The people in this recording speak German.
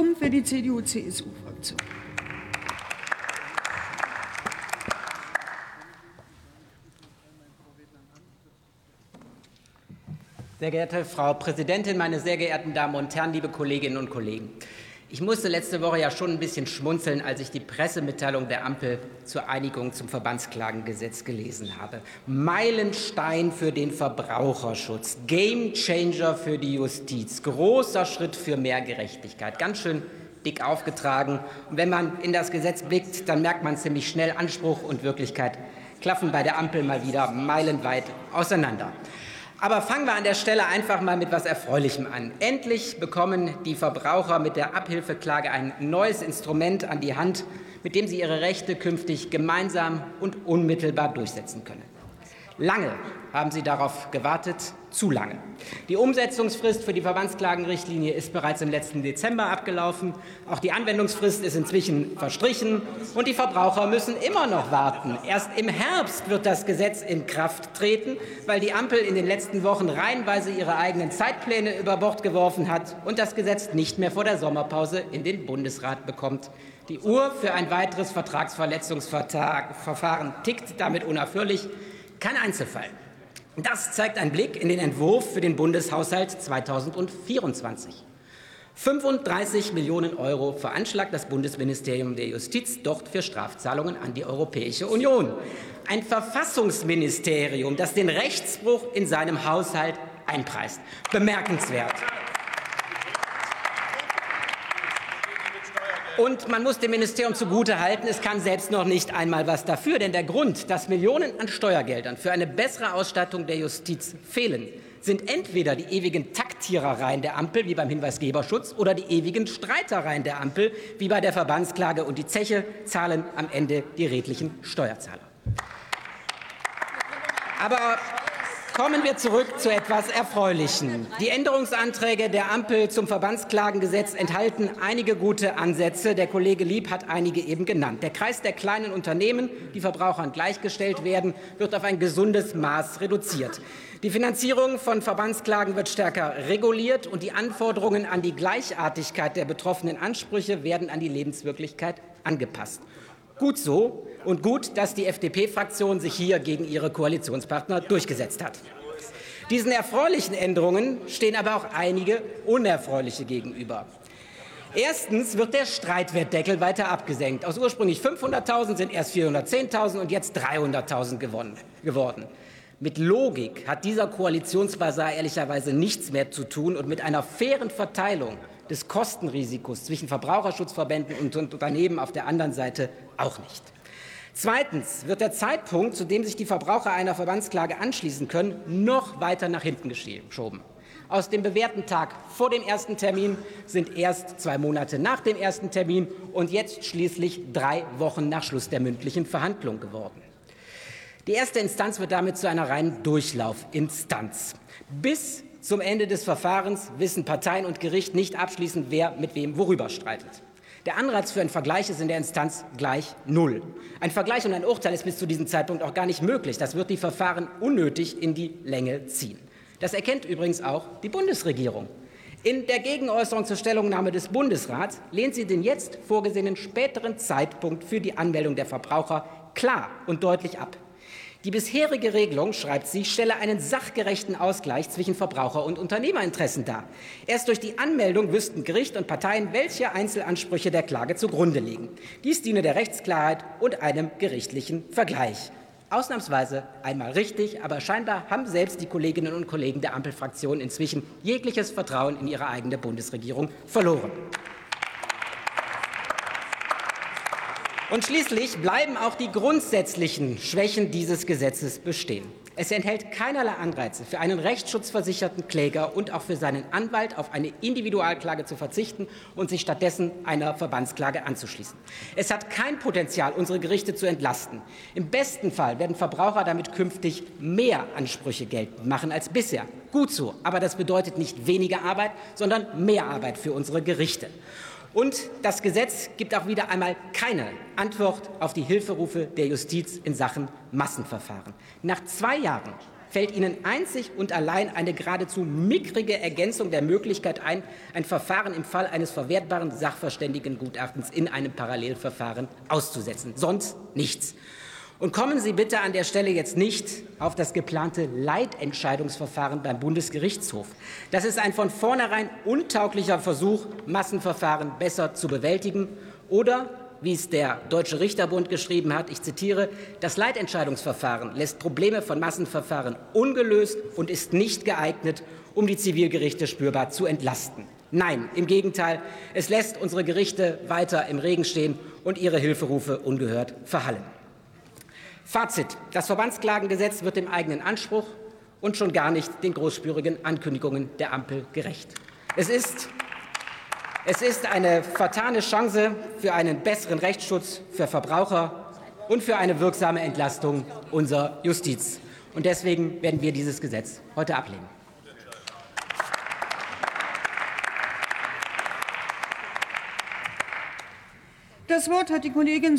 Blum für die CDU-CSU-Fraktion. Sehr geehrte Frau Präsidentin, meine sehr geehrten Damen und Herren, liebe Kolleginnen und Kollegen! Ich musste letzte Woche ja schon ein bisschen schmunzeln, als ich die Pressemitteilung der Ampel zur Einigung zum Verbandsklagengesetz gelesen habe. Meilenstein für den Verbraucherschutz, Gamechanger für die Justiz, großer Schritt für mehr Gerechtigkeit. Ganz schön dick aufgetragen. Und wenn man in das Gesetz blickt, dann merkt man ziemlich schnell, Anspruch und Wirklichkeit klaffen bei der Ampel mal wieder meilenweit auseinander. Aber fangen wir an der Stelle einfach mal mit etwas Erfreulichem an. Endlich bekommen die Verbraucher mit der Abhilfeklage ein neues Instrument an die Hand, mit dem sie ihre Rechte künftig gemeinsam und unmittelbar durchsetzen können. Lange haben Sie darauf gewartet, zu lange. Die Umsetzungsfrist für die Verbandsklagenrichtlinie ist bereits im letzten Dezember abgelaufen. Auch die Anwendungsfrist ist inzwischen verstrichen. Und die Verbraucher müssen immer noch warten. Erst im Herbst wird das Gesetz in Kraft treten, weil die Ampel in den letzten Wochen reihenweise ihre eigenen Zeitpläne über Bord geworfen hat und das Gesetz nicht mehr vor der Sommerpause in den Bundesrat bekommt. Die Uhr für ein weiteres Vertragsverletzungsverfahren tickt damit unaufhörlich. Kein Einzelfall. Das zeigt ein Blick in den Entwurf für den Bundeshaushalt 2024. 35 Millionen Euro veranschlagt das Bundesministerium der Justiz dort für Strafzahlungen an die Europäische Union. Ein Verfassungsministerium, das den Rechtsbruch in seinem Haushalt einpreist. Bemerkenswert. Und man muss dem Ministerium zugutehalten, es kann selbst noch nicht einmal was dafür. Denn der Grund, dass Millionen an Steuergeldern für eine bessere Ausstattung der Justiz fehlen, sind entweder die ewigen Taktierereien der Ampel, wie beim Hinweisgeberschutz, oder die ewigen Streitereien der Ampel, wie bei der Verbandsklage. Und die Zeche zahlen am Ende die redlichen Steuerzahler. Aber Kommen wir zurück zu etwas Erfreulichen. Die Änderungsanträge der Ampel zum Verbandsklagengesetz enthalten einige gute Ansätze. Der Kollege Lieb hat einige eben genannt. Der Kreis der kleinen Unternehmen, die Verbrauchern gleichgestellt werden, wird auf ein gesundes Maß reduziert. Die Finanzierung von Verbandsklagen wird stärker reguliert und die Anforderungen an die Gleichartigkeit der betroffenen Ansprüche werden an die Lebenswirklichkeit angepasst. Gut so und gut, dass die FDP-Fraktion sich hier gegen ihre Koalitionspartner durchgesetzt hat. Diesen erfreulichen Änderungen stehen aber auch einige unerfreuliche gegenüber. Erstens wird der Streitwertdeckel weiter abgesenkt. Aus ursprünglich 500.000 sind erst 410.000 und jetzt 300.000 geworden. Mit Logik hat dieser Koalitionsbasar ehrlicherweise nichts mehr zu tun und mit einer fairen Verteilung des Kostenrisikos zwischen Verbraucherschutzverbänden und Unternehmen auf der anderen Seite auch nicht. Zweitens wird der Zeitpunkt, zu dem sich die Verbraucher einer Verbandsklage anschließen können, noch weiter nach hinten geschoben. Aus dem bewährten Tag vor dem ersten Termin sind erst zwei Monate nach dem ersten Termin und jetzt schließlich drei Wochen nach Schluss der mündlichen Verhandlung geworden. Die erste Instanz wird damit zu einer reinen Durchlaufinstanz. Bis zum Ende des Verfahrens wissen Parteien und Gericht nicht abschließend, wer mit wem worüber streitet. Der Anreiz für einen Vergleich ist in der Instanz gleich null. Ein Vergleich und ein Urteil ist bis zu diesem Zeitpunkt auch gar nicht möglich. Das wird die Verfahren unnötig in die Länge ziehen. Das erkennt übrigens auch die Bundesregierung. In der Gegenäußerung zur Stellungnahme des Bundesrats lehnt sie den jetzt vorgesehenen späteren Zeitpunkt für die Anmeldung der Verbraucher klar und deutlich ab. Die bisherige Regelung, schreibt sie, stelle einen sachgerechten Ausgleich zwischen Verbraucher- und Unternehmerinteressen dar. Erst durch die Anmeldung wüssten Gericht und Parteien, welche Einzelansprüche der Klage zugrunde liegen. Dies diene der Rechtsklarheit und einem gerichtlichen Vergleich. Ausnahmsweise einmal richtig, aber scheinbar haben selbst die Kolleginnen und Kollegen der Ampelfraktion inzwischen jegliches Vertrauen in ihre eigene Bundesregierung verloren. Und schließlich bleiben auch die grundsätzlichen Schwächen dieses Gesetzes bestehen. Es enthält keinerlei Anreize für einen rechtsschutzversicherten Kläger und auch für seinen Anwalt auf eine Individualklage zu verzichten und sich stattdessen einer Verbandsklage anzuschließen. Es hat kein Potenzial, unsere Gerichte zu entlasten. Im besten Fall werden Verbraucher damit künftig mehr Ansprüche geltend machen als bisher. Gut so, aber das bedeutet nicht weniger Arbeit, sondern mehr Arbeit für unsere Gerichte. Und das Gesetz gibt auch wieder einmal keine Antwort auf die Hilferufe der Justiz in Sachen Massenverfahren. Nach zwei Jahren fällt Ihnen einzig und allein eine geradezu mickrige Ergänzung der Möglichkeit ein, ein Verfahren im Fall eines verwertbaren Sachverständigengutachtens in einem Parallelverfahren auszusetzen. Sonst nichts. Und kommen Sie bitte an der Stelle jetzt nicht auf das geplante Leitentscheidungsverfahren beim Bundesgerichtshof. Das ist ein von vornherein untauglicher Versuch, Massenverfahren besser zu bewältigen oder wie es der Deutsche Richterbund geschrieben hat, ich zitiere, das Leitentscheidungsverfahren lässt Probleme von Massenverfahren ungelöst und ist nicht geeignet, um die Zivilgerichte spürbar zu entlasten. Nein, im Gegenteil, es lässt unsere Gerichte weiter im Regen stehen und ihre Hilferufe ungehört verhallen. Fazit. Das Verbandsklagengesetz wird dem eigenen Anspruch und schon gar nicht den großspürigen Ankündigungen der Ampel gerecht. Es ist, es ist eine vertane Chance für einen besseren Rechtsschutz für Verbraucher und für eine wirksame Entlastung unserer Justiz. Und deswegen werden wir dieses Gesetz heute ablehnen. Das Wort hat die Kollegin